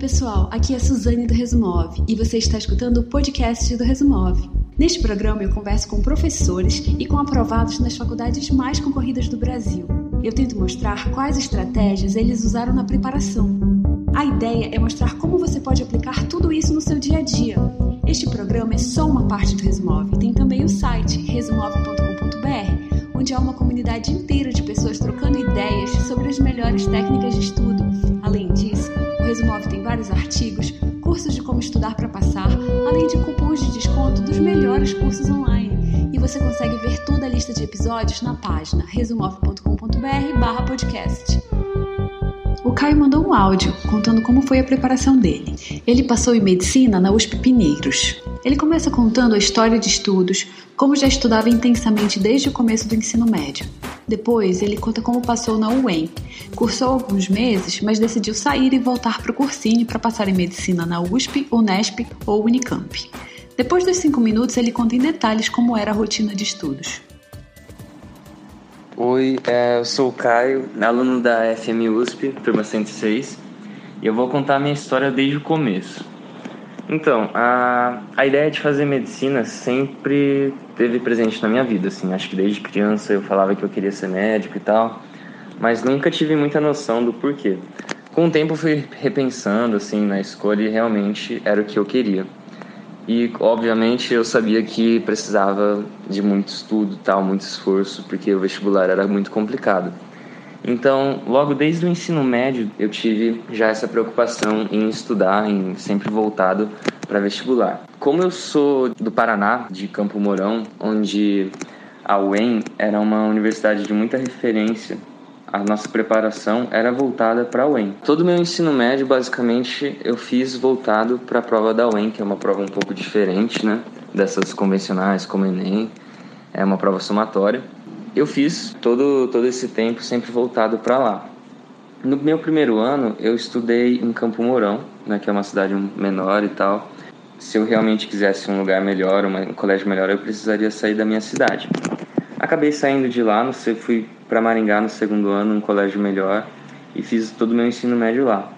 pessoal, aqui é Suzane do Resumov e você está escutando o podcast do Resumov. Neste programa eu converso com professores e com aprovados nas faculdades mais concorridas do Brasil. Eu tento mostrar quais estratégias eles usaram na preparação. A ideia é mostrar como você pode aplicar tudo isso no seu dia a dia. Este programa é só uma parte do Resumov. Tem também o site resumov.com.br, onde há uma comunidade inteira de pessoas trocando ideias sobre as melhores técnicas de estudo. Resumov tem vários artigos, cursos de como estudar para passar, além de cupons de desconto dos melhores cursos online. E você consegue ver toda a lista de episódios na página resumov.com.br/podcast. O Caio mandou um áudio contando como foi a preparação dele. Ele passou em medicina na USP Pinheiros. Ele começa contando a história de estudos, como já estudava intensamente desde o começo do ensino médio. Depois, ele conta como passou na UEM. Cursou alguns meses, mas decidiu sair e voltar para o cursinho para passar em medicina na USP, Unesp ou Unicamp. Depois dos cinco minutos, ele conta em detalhes como era a rotina de estudos. Oi, é, eu sou o Caio, aluno da FM USP, turma 106, e eu vou contar a minha história desde o começo. Então, a, a ideia de fazer medicina sempre teve presente na minha vida, assim, acho que desde criança eu falava que eu queria ser médico e tal, mas nunca tive muita noção do porquê. Com o tempo fui repensando, assim, na escolha e realmente era o que eu queria. E obviamente eu sabia que precisava de muito estudo, tal, muito esforço, porque o vestibular era muito complicado. Então, logo desde o ensino médio, eu tive já essa preocupação em estudar, em sempre voltado para vestibular. Como eu sou do Paraná, de Campo Mourão, onde a UEM era uma universidade de muita referência a nossa preparação era voltada para a UEM. Todo o meu ensino médio, basicamente, eu fiz voltado para a prova da UEM, que é uma prova um pouco diferente, né, dessas convencionais como Enem. É uma prova somatória. Eu fiz todo todo esse tempo sempre voltado para lá. No meu primeiro ano, eu estudei em Campo Mourão, né, que é uma cidade menor e tal. Se eu realmente quisesse um lugar melhor, um colégio melhor, eu precisaria sair da minha cidade. Acabei saindo de lá, sei, fui para Maringá no segundo ano, um colégio melhor, e fiz todo o meu ensino médio lá.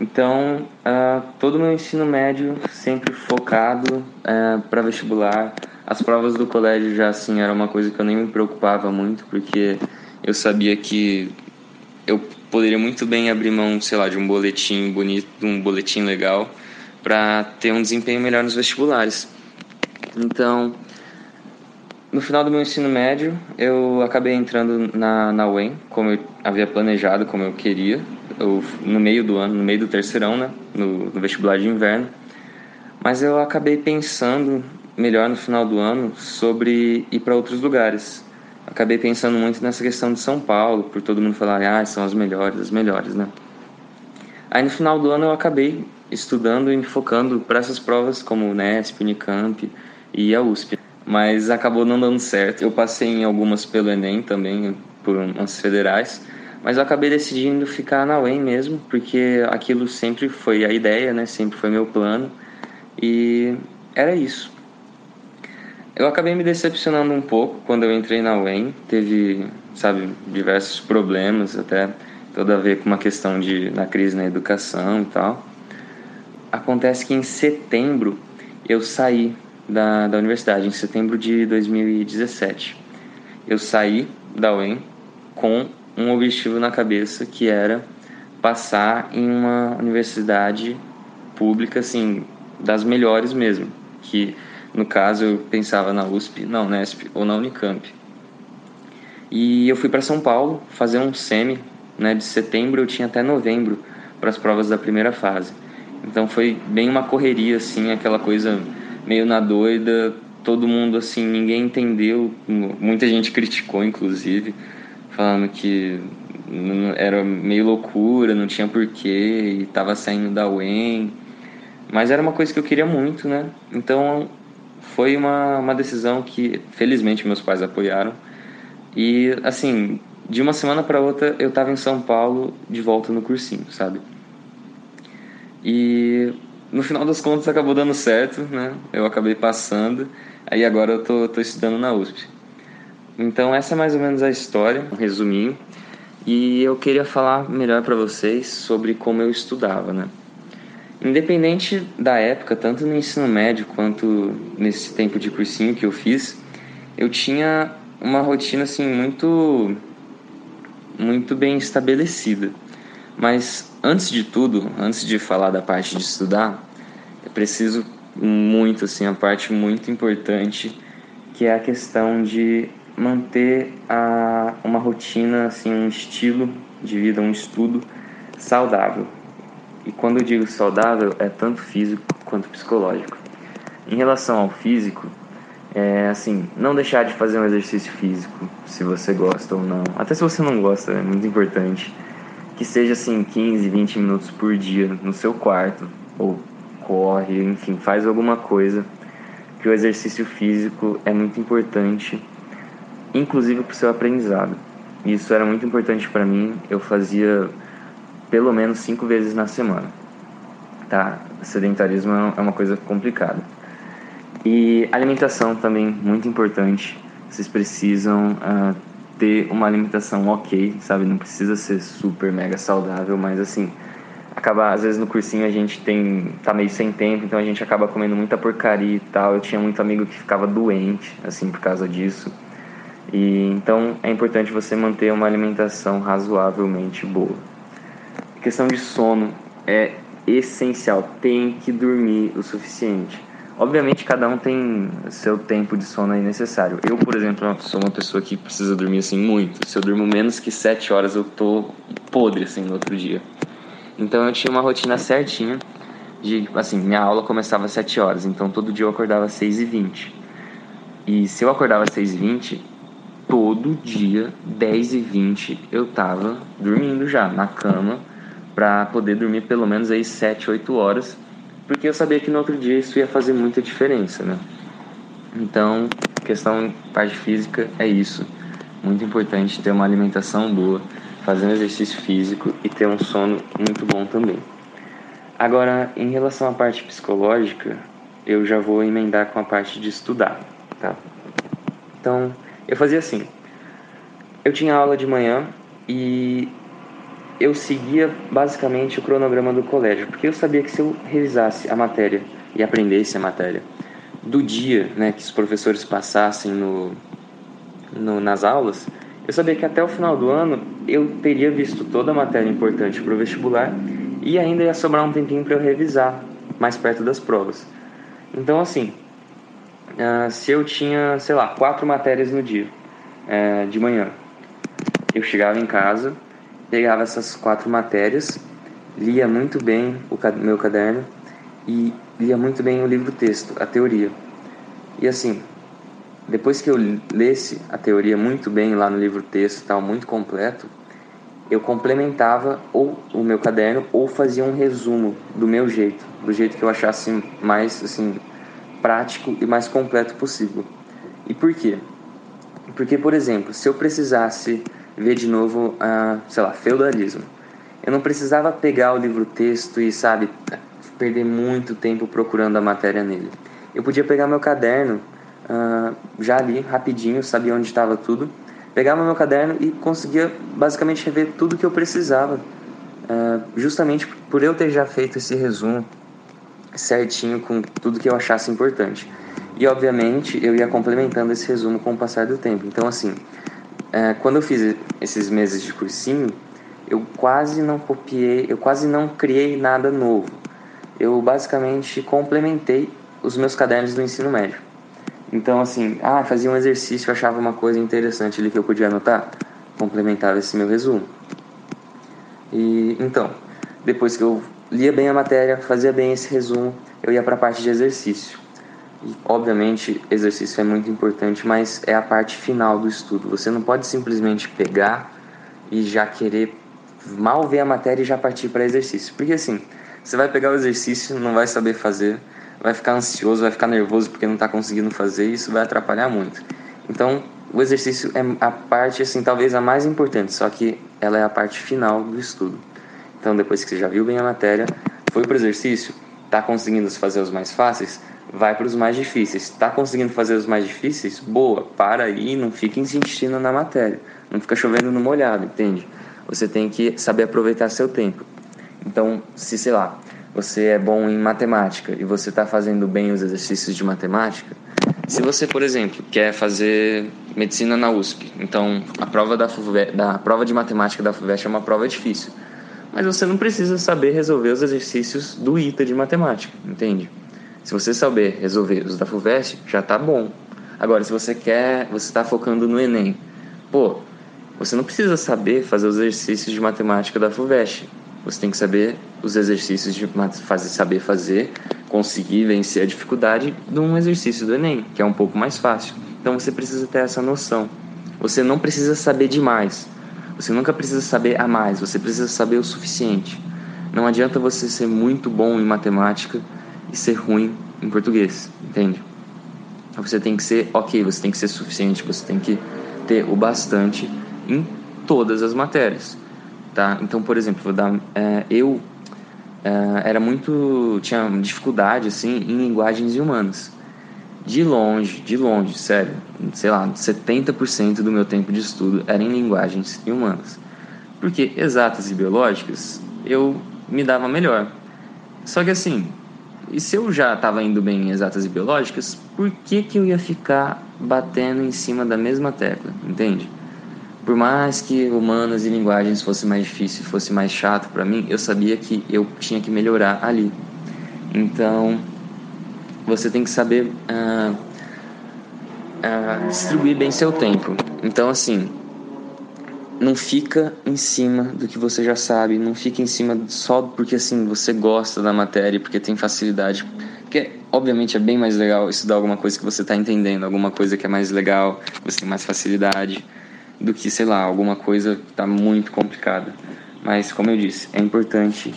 Então, uh, todo o meu ensino médio sempre focado uh, é, para vestibular. As provas do colégio já assim era uma coisa que eu nem me preocupava muito, porque eu sabia que eu poderia muito bem abrir mão, sei lá, de um boletim bonito, de um boletim legal, para ter um desempenho melhor nos vestibulares. Então, no final do meu ensino médio, eu acabei entrando na, na UEM, como eu havia planejado, como eu queria, eu, no meio do ano, no meio do terceirão, né, no, no vestibular de inverno. Mas eu acabei pensando melhor no final do ano sobre ir para outros lugares. Acabei pensando muito nessa questão de São Paulo, por todo mundo falar, ah, são as melhores, as melhores, né? Aí no final do ano eu acabei estudando e me focando para essas provas como o Nesp, Unicamp e a USP mas acabou não dando certo. Eu passei em algumas pelo Enem também, por umas federais, mas eu acabei decidindo ficar na UEM mesmo, porque aquilo sempre foi a ideia, né? Sempre foi meu plano e era isso. Eu acabei me decepcionando um pouco quando eu entrei na UEM, teve, sabe, diversos problemas, até tudo a ver com uma questão de na crise na educação e tal. Acontece que em setembro eu saí da, da universidade, em setembro de 2017. Eu saí da UEM com um objetivo na cabeça que era passar em uma universidade pública, assim, das melhores mesmo. Que no caso eu pensava na USP, na Unesp ou na Unicamp. E eu fui para São Paulo fazer um semi, né, de setembro eu tinha até novembro para as provas da primeira fase. Então foi bem uma correria assim, aquela coisa meio na doida, todo mundo assim, ninguém entendeu, muita gente criticou inclusive, falando que era meio loucura, não tinha porquê, e tava saindo da UEM, mas era uma coisa que eu queria muito, né? Então foi uma, uma decisão que felizmente meus pais apoiaram. E assim, de uma semana para outra eu tava em São Paulo de volta no cursinho, sabe? E no final das contas acabou dando certo, né? Eu acabei passando, aí agora eu tô, tô estudando na USP. Então essa é mais ou menos a história, um resuminho. E eu queria falar melhor para vocês sobre como eu estudava, né? Independente da época, tanto no ensino médio quanto nesse tempo de cursinho que eu fiz, eu tinha uma rotina assim muito muito bem estabelecida. Mas antes de tudo, antes de falar da parte de estudar, eu preciso muito assim a parte muito importante que é a questão de manter a, uma rotina assim um estilo de vida, um estudo saudável. E quando eu digo saudável, é tanto físico quanto psicológico. Em relação ao físico, é assim, não deixar de fazer um exercício físico, se você gosta ou não. Até se você não gosta, é muito importante. Que seja assim, 15, 20 minutos por dia no seu quarto, ou corre, enfim, faz alguma coisa. Que o exercício físico é muito importante, inclusive para o seu aprendizado. Isso era muito importante para mim. Eu fazia pelo menos cinco vezes na semana. Tá? Sedentarismo é uma coisa complicada. E alimentação também muito importante. Vocês precisam uh, ter uma alimentação ok, sabe? Não precisa ser super mega saudável, mas assim, acaba às vezes no cursinho a gente tem tá meio sem tempo, então a gente acaba comendo muita porcaria e tal. Eu tinha muito amigo que ficava doente assim por causa disso. E então é importante você manter uma alimentação razoavelmente boa questão de sono é essencial. Tem que dormir o suficiente. Obviamente, cada um tem seu tempo de sono aí necessário. Eu, por exemplo, sou uma pessoa que precisa dormir assim muito. Se eu durmo menos que 7 horas, eu tô podre assim no outro dia. Então, eu tinha uma rotina certinha de, assim, minha aula começava às 7 horas, então todo dia eu acordava às 6 e 20 E se eu acordava às 6 e 20 todo dia, 10 e 20 eu tava dormindo já na cama para poder dormir pelo menos aí 7, 8 horas, porque eu sabia que no outro dia isso ia fazer muita diferença, né? Então, questão parte física é isso. Muito importante ter uma alimentação boa, fazer um exercício físico e ter um sono muito bom também. Agora, em relação à parte psicológica, eu já vou emendar com a parte de estudar, tá? Então, eu fazia assim. Eu tinha aula de manhã e eu seguia basicamente o cronograma do colégio, porque eu sabia que se eu revisasse a matéria e aprendesse a matéria do dia né, que os professores passassem no, no, nas aulas, eu sabia que até o final do ano eu teria visto toda a matéria importante para o vestibular e ainda ia sobrar um tempinho para eu revisar mais perto das provas. Então, assim, uh, se eu tinha, sei lá, quatro matérias no dia, uh, de manhã, eu chegava em casa, pegava essas quatro matérias, lia muito bem o meu caderno e lia muito bem o livro-texto, a teoria. E assim, depois que eu lesse a teoria muito bem lá no livro-texto, tal, muito completo, eu complementava ou o meu caderno ou fazia um resumo do meu jeito, do jeito que eu achasse mais assim prático e mais completo possível. E por quê? Porque, por exemplo, se eu precisasse ver de novo, a, sei lá, feudalismo. Eu não precisava pegar o livro-texto e, sabe, perder muito tempo procurando a matéria nele. Eu podia pegar meu caderno, uh, já ali, rapidinho, sabia onde estava tudo, pegava meu caderno e conseguia basicamente rever tudo que eu precisava. Uh, justamente por eu ter já feito esse resumo certinho com tudo que eu achasse importante. E obviamente eu ia complementando esse resumo com o passar do tempo. Então, assim, é, quando eu fiz esses meses de cursinho, eu quase não copiei, eu quase não criei nada novo. Eu basicamente complementei os meus cadernos do ensino médio. Então, assim, ah, fazia um exercício, achava uma coisa interessante ali que eu podia anotar, complementava esse meu resumo. E então, depois que eu lia bem a matéria, fazia bem esse resumo, eu ia para a parte de exercício. Obviamente, exercício é muito importante, mas é a parte final do estudo. Você não pode simplesmente pegar e já querer mal ver a matéria e já partir para exercício. Porque assim, você vai pegar o exercício, não vai saber fazer, vai ficar ansioso, vai ficar nervoso porque não está conseguindo fazer e isso vai atrapalhar muito. Então, o exercício é a parte, assim, talvez a mais importante, só que ela é a parte final do estudo. Então, depois que você já viu bem a matéria, foi para o exercício, está conseguindo fazer os mais fáceis, vai para os mais difíceis. Está conseguindo fazer os mais difíceis? Boa, para aí, não fica insistindo na matéria. Não fica chovendo no molhado, entende? Você tem que saber aproveitar seu tempo. Então, se sei lá, você é bom em matemática e você está fazendo bem os exercícios de matemática, se você, por exemplo, quer fazer medicina na USP, então a prova da, FUVE, da prova de matemática da FUVEST é uma prova difícil, mas você não precisa saber resolver os exercícios do ITA de matemática, entende? Se você saber resolver os da FUVEST, já está bom. Agora, se você quer, você está focando no Enem, pô, você não precisa saber fazer os exercícios de matemática da FUVEST. Você tem que saber os exercícios de fazer, saber fazer, conseguir vencer a dificuldade de um exercício do Enem, que é um pouco mais fácil. Então você precisa ter essa noção. Você não precisa saber demais. Você nunca precisa saber a mais, você precisa saber o suficiente. Não adianta você ser muito bom em matemática e ser ruim em português, entende? Você tem que ser ok, você tem que ser suficiente, você tem que ter o bastante em todas as matérias, tá? Então, por exemplo, vou dar, é, eu é, era muito tinha dificuldade assim em linguagens humanas. De longe, de longe, sério, sei lá, 70% do meu tempo de estudo era em linguagens humanas. Porque exatas e biológicas eu me dava melhor. Só que assim, e se eu já estava indo bem em exatas e biológicas, por que, que eu ia ficar batendo em cima da mesma tecla, entende? Por mais que humanas e linguagens fosse mais difícil, fosse mais chato para mim, eu sabia que eu tinha que melhorar ali. Então, você tem que saber uh, uh, distribuir bem seu tempo. Então, assim, não fica em cima do que você já sabe, não fica em cima só porque assim você gosta da matéria, porque tem facilidade. Porque obviamente é bem mais legal estudar alguma coisa que você está entendendo, alguma coisa que é mais legal, você tem mais facilidade, do que, sei lá, alguma coisa que está muito complicada. Mas como eu disse, é importante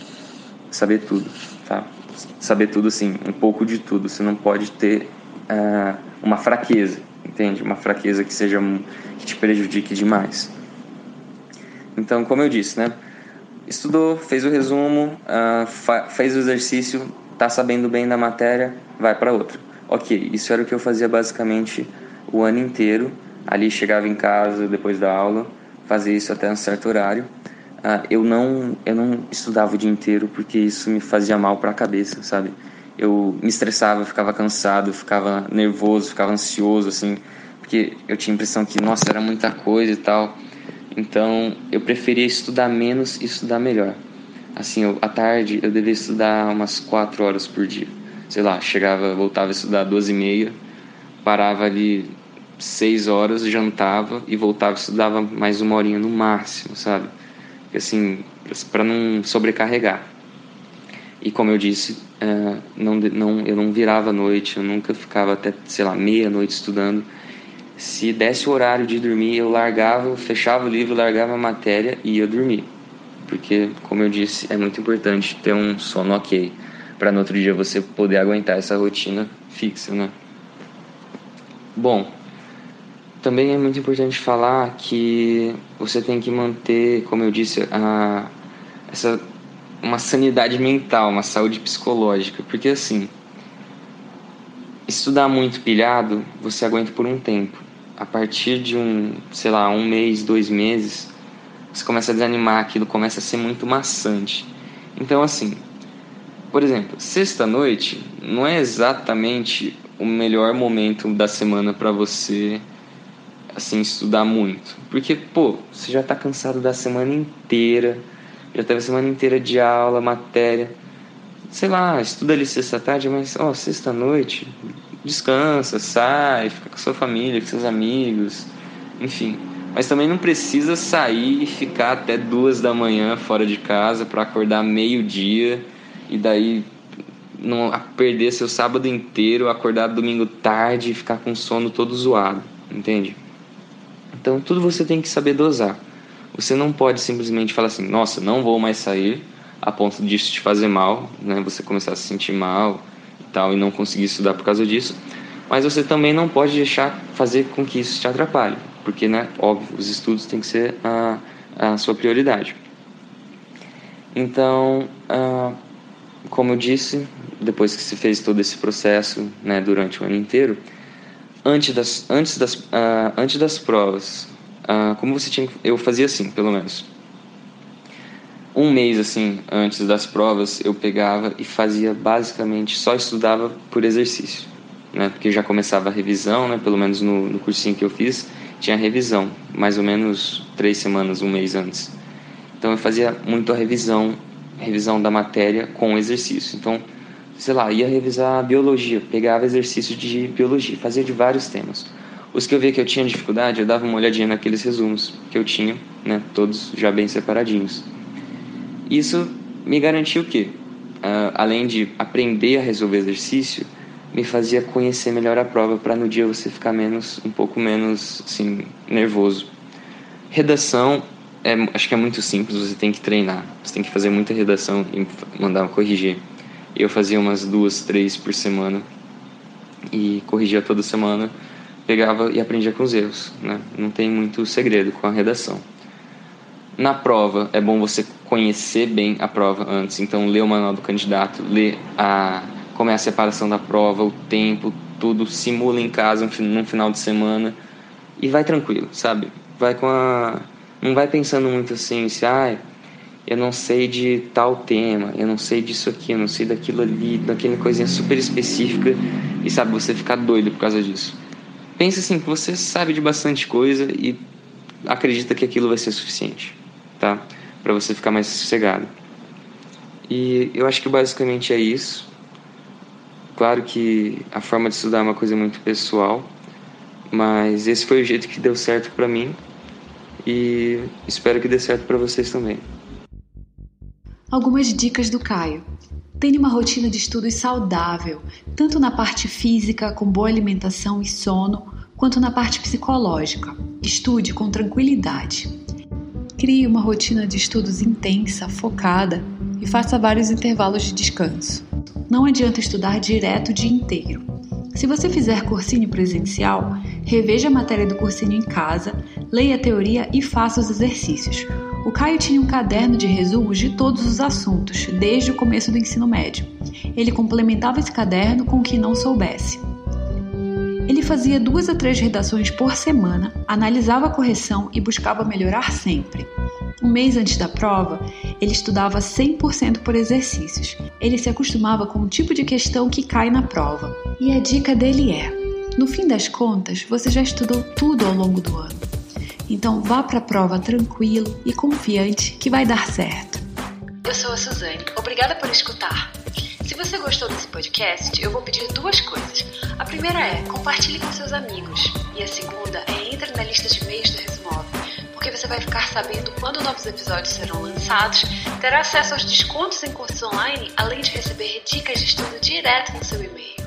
saber tudo, tá? Saber tudo assim, um pouco de tudo. Você não pode ter uh, uma fraqueza, entende? Uma fraqueza que seja que te prejudique demais. Então, como eu disse, né? Estudou, fez o resumo, uh, fez o exercício, tá sabendo bem da matéria, vai para outra. Ok, isso era o que eu fazia basicamente o ano inteiro. Ali chegava em casa depois da aula, fazia isso até um certo horário. Uh, eu não eu não estudava o dia inteiro porque isso me fazia mal para a cabeça, sabe? Eu me estressava, ficava cansado, ficava nervoso, ficava ansioso assim, porque eu tinha a impressão que nossa era muita coisa e tal. Então eu preferia estudar menos e estudar melhor. Assim, eu, à tarde eu devia estudar umas quatro horas por dia. Sei lá, chegava, voltava a estudar duas e meia, parava ali seis horas, jantava e voltava estudava mais uma horinha no máximo, sabe? Assim, para não sobrecarregar. E como eu disse, uh, não, não, eu não virava à noite, eu nunca ficava até, sei lá, meia-noite estudando se desse o horário de dormir, eu largava, fechava o livro, largava a matéria e ia dormir. Porque, como eu disse, é muito importante ter um sono ok, para no outro dia você poder aguentar essa rotina fixa, né? Bom, também é muito importante falar que você tem que manter, como eu disse, a, essa uma sanidade mental, uma saúde psicológica, porque assim, estudar muito pilhado, você aguenta por um tempo a partir de um, sei lá, um mês, dois meses, você começa a desanimar, aquilo começa a ser muito maçante. Então, assim, por exemplo, sexta-noite não é exatamente o melhor momento da semana para você assim estudar muito, porque pô, você já está cansado da semana inteira, já teve a semana inteira de aula, matéria, sei lá, estuda ali sexta-tarde, mas ó, sexta-noite descansa, sai, fica com sua família, com seus amigos, enfim. Mas também não precisa sair e ficar até duas da manhã fora de casa para acordar meio-dia e daí não perder seu sábado inteiro, acordar domingo tarde e ficar com sono todo zoado, entende? Então tudo você tem que saber dosar. Você não pode simplesmente falar assim, nossa, não vou mais sair a ponto disso te fazer mal, né? Você começar a se sentir mal, tal e não conseguir estudar por causa disso. Mas você também não pode deixar fazer com que isso te atrapalhe, porque, né, óbvio, os estudos têm que ser a, a sua prioridade. Então, uh, como eu disse, depois que se fez todo esse processo, né, durante o ano inteiro, antes das, antes das, uh, antes das provas, uh, como você tinha, eu fazia assim, pelo menos. Um mês assim antes das provas eu pegava e fazia basicamente só estudava por exercício, né? Porque já começava a revisão, né? Pelo menos no, no cursinho que eu fiz tinha revisão, mais ou menos três semanas, um mês antes. Então eu fazia muito a revisão, revisão da matéria com exercício. Então, sei lá, ia revisar biologia, pegava exercício de biologia, fazia de vários temas. Os que eu via que eu tinha dificuldade, eu dava uma olhadinha naqueles resumos que eu tinha, né, todos já bem separadinhos. Isso me garantiu que, uh, além de aprender a resolver exercício, me fazia conhecer melhor a prova para no dia você ficar menos, um pouco menos, assim, nervoso. Redação, é, acho que é muito simples, você tem que treinar, você tem que fazer muita redação e mandar corrigir. Eu fazia umas duas, três por semana e corrigia toda semana pegava e aprendia com os erros, né? Não tem muito segredo com a redação. Na prova, é bom você conhecer bem a prova antes, então ler o manual do candidato, ler a como é a separação da prova, o tempo, tudo, simula em casa no final de semana e vai tranquilo, sabe? Vai com a não vai pensando muito assim, se ah, eu não sei de tal tema, eu não sei disso aqui, eu não sei daquilo ali, daquela coisinha super específica e sabe você ficar doido por causa disso Pensa assim que você sabe de bastante coisa e acredita que aquilo vai ser suficiente, tá? Para você ficar mais sossegado. E eu acho que basicamente é isso. Claro que a forma de estudar é uma coisa muito pessoal, mas esse foi o jeito que deu certo para mim e espero que dê certo para vocês também. Algumas dicas do Caio. Tenha uma rotina de estudos saudável, tanto na parte física, com boa alimentação e sono, quanto na parte psicológica. Estude com tranquilidade. Crie uma rotina de estudos intensa, focada e faça vários intervalos de descanso. Não adianta estudar direto o dia inteiro. Se você fizer cursinho presencial, reveja a matéria do cursinho em casa, leia a teoria e faça os exercícios. O Caio tinha um caderno de resumos de todos os assuntos, desde o começo do ensino médio. Ele complementava esse caderno com o que não soubesse. Fazia duas a três redações por semana, analisava a correção e buscava melhorar sempre. Um mês antes da prova, ele estudava 100% por exercícios. Ele se acostumava com o tipo de questão que cai na prova. E a dica dele é: no fim das contas, você já estudou tudo ao longo do ano. Então vá para a prova tranquilo e confiante que vai dar certo. Eu sou a Suzane. Obrigada por escutar. Se você gostou desse podcast, eu vou pedir duas coisas. A primeira é compartilhe com seus amigos. E a segunda é entre na lista de e-mails do Resumove, porque você vai ficar sabendo quando novos episódios serão lançados, terá acesso aos descontos em cursos online, além de receber dicas de estudo direto no seu e-mail.